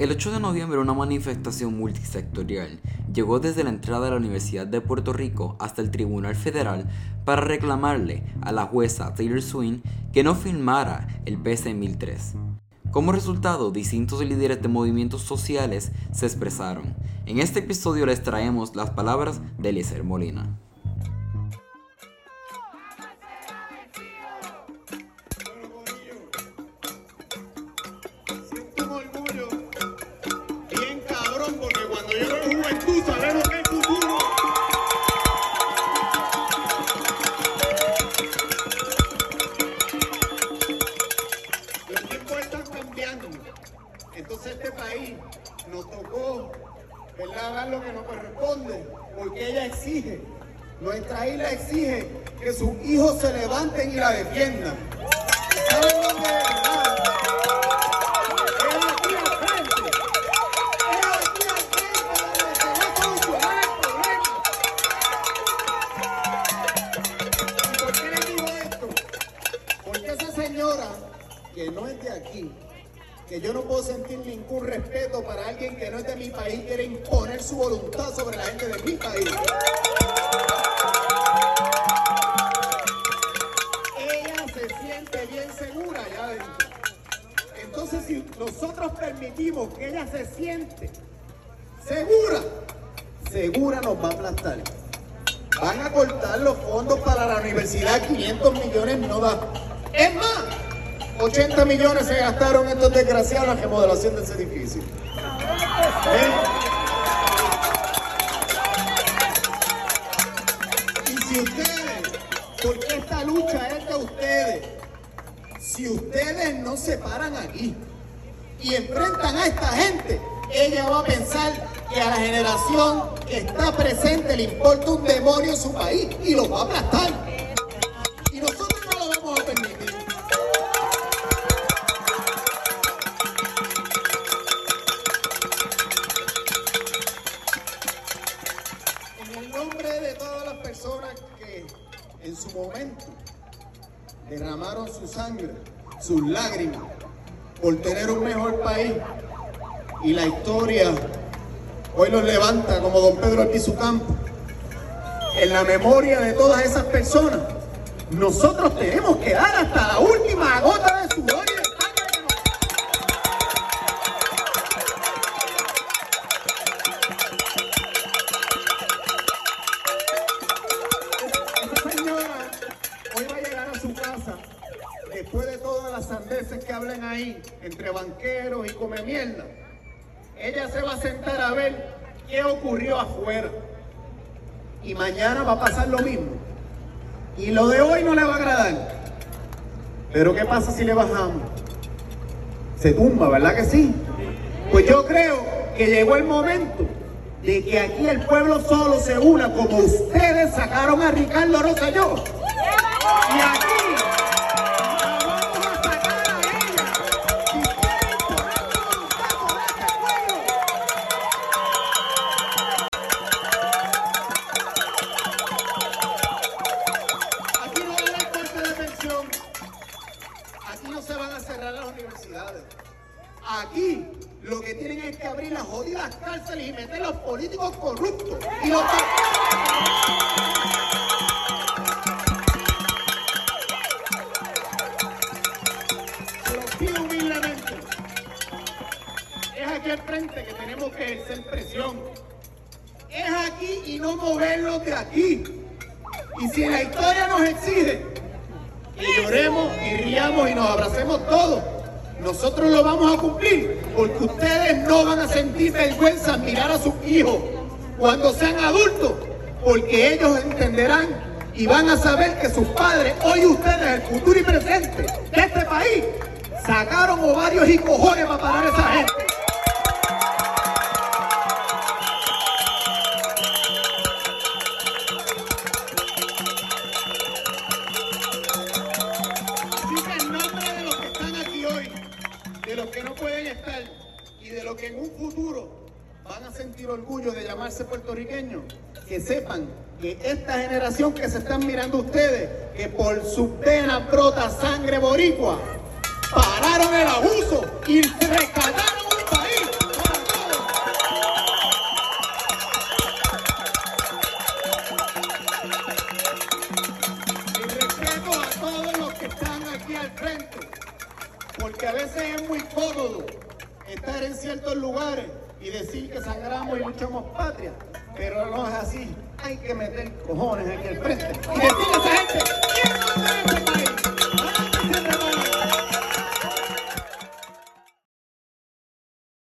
El 8 de noviembre una manifestación multisectorial llegó desde la entrada de la Universidad de Puerto Rico hasta el Tribunal Federal para reclamarle a la jueza Taylor Swain que no firmara el PC 1003. Como resultado, distintos líderes de movimientos sociales se expresaron. En este episodio les traemos las palabras de Eliezer Molina. País nos tocó, ¿verdad? Dar lo que nos corresponde, porque ella exige, nuestra isla exige que sus hijos se levanten y la defiendan. ¿Saben dónde es? que no es de aquí, que yo no puedo sentir ningún respeto para alguien que no es de mi país, quiere imponer su voluntad sobre la gente de mi país. Ella se siente bien segura allá adentro. Entonces, si nosotros permitimos que ella se siente segura, segura nos va a aplastar. Van a cortar los fondos para la universidad, 500 millones no da. Es más, 80 millones se gastaron estos desgraciados en la remodelación de ese edificio. ¿Eh? Y si ustedes, porque esta lucha es de ustedes, si ustedes no se paran aquí y enfrentan a esta gente, ella va a pensar que a la generación que está presente le importa un demonio su país y los va a aplastar. De todas las personas que en su momento derramaron su sangre, sus lágrimas, por tener un mejor país. Y la historia hoy los levanta como don Pedro Alquizucampo. En la memoria de todas esas personas, nosotros tenemos que dar hasta la última gota de Hoy va a llegar a su casa después de todas las sandeces que hablen ahí entre banqueros y come mierda. Ella se va a sentar a ver qué ocurrió afuera. Y mañana va a pasar lo mismo. Y lo de hoy no le va a agradar. Pero ¿qué pasa si le bajamos? Se tumba, ¿verdad que sí? Pues yo creo que llegó el momento de que aquí el pueblo solo se una como ustedes sacaron a Ricardo Rosselló. Lo que tienen es que abrir las jodidas cárceles y meter a los políticos corruptos. Y los Se los pido humildemente. Es aquí al frente que tenemos que ejercer presión. Es aquí y no moverlos de aquí. Y si la historia nos exige que lloremos y riamos y nos abracemos todos, nosotros lo vamos a cumplir, porque ustedes no van a sentir vergüenza mirar a sus hijos cuando sean adultos, porque ellos entenderán y van a saber que sus padres, hoy ustedes, el futuro y presente de este país, sacaron ovarios y cojones para parar a esa gente. que en un futuro van a sentir orgullo de llamarse puertorriqueños, que sepan que esta generación que se están mirando ustedes, que por sus venas brota sangre boricua, pararon el abuso y rescataron un país. Para todos. Y respeto a todos los que están aquí al frente, porque a veces es muy cómodo estar en ciertos lugares y decir que sangramos y luchamos patria. Pero no es así. Hay que meter cojones aquí al frente y decirle a esa gente, ¿quién manda en país?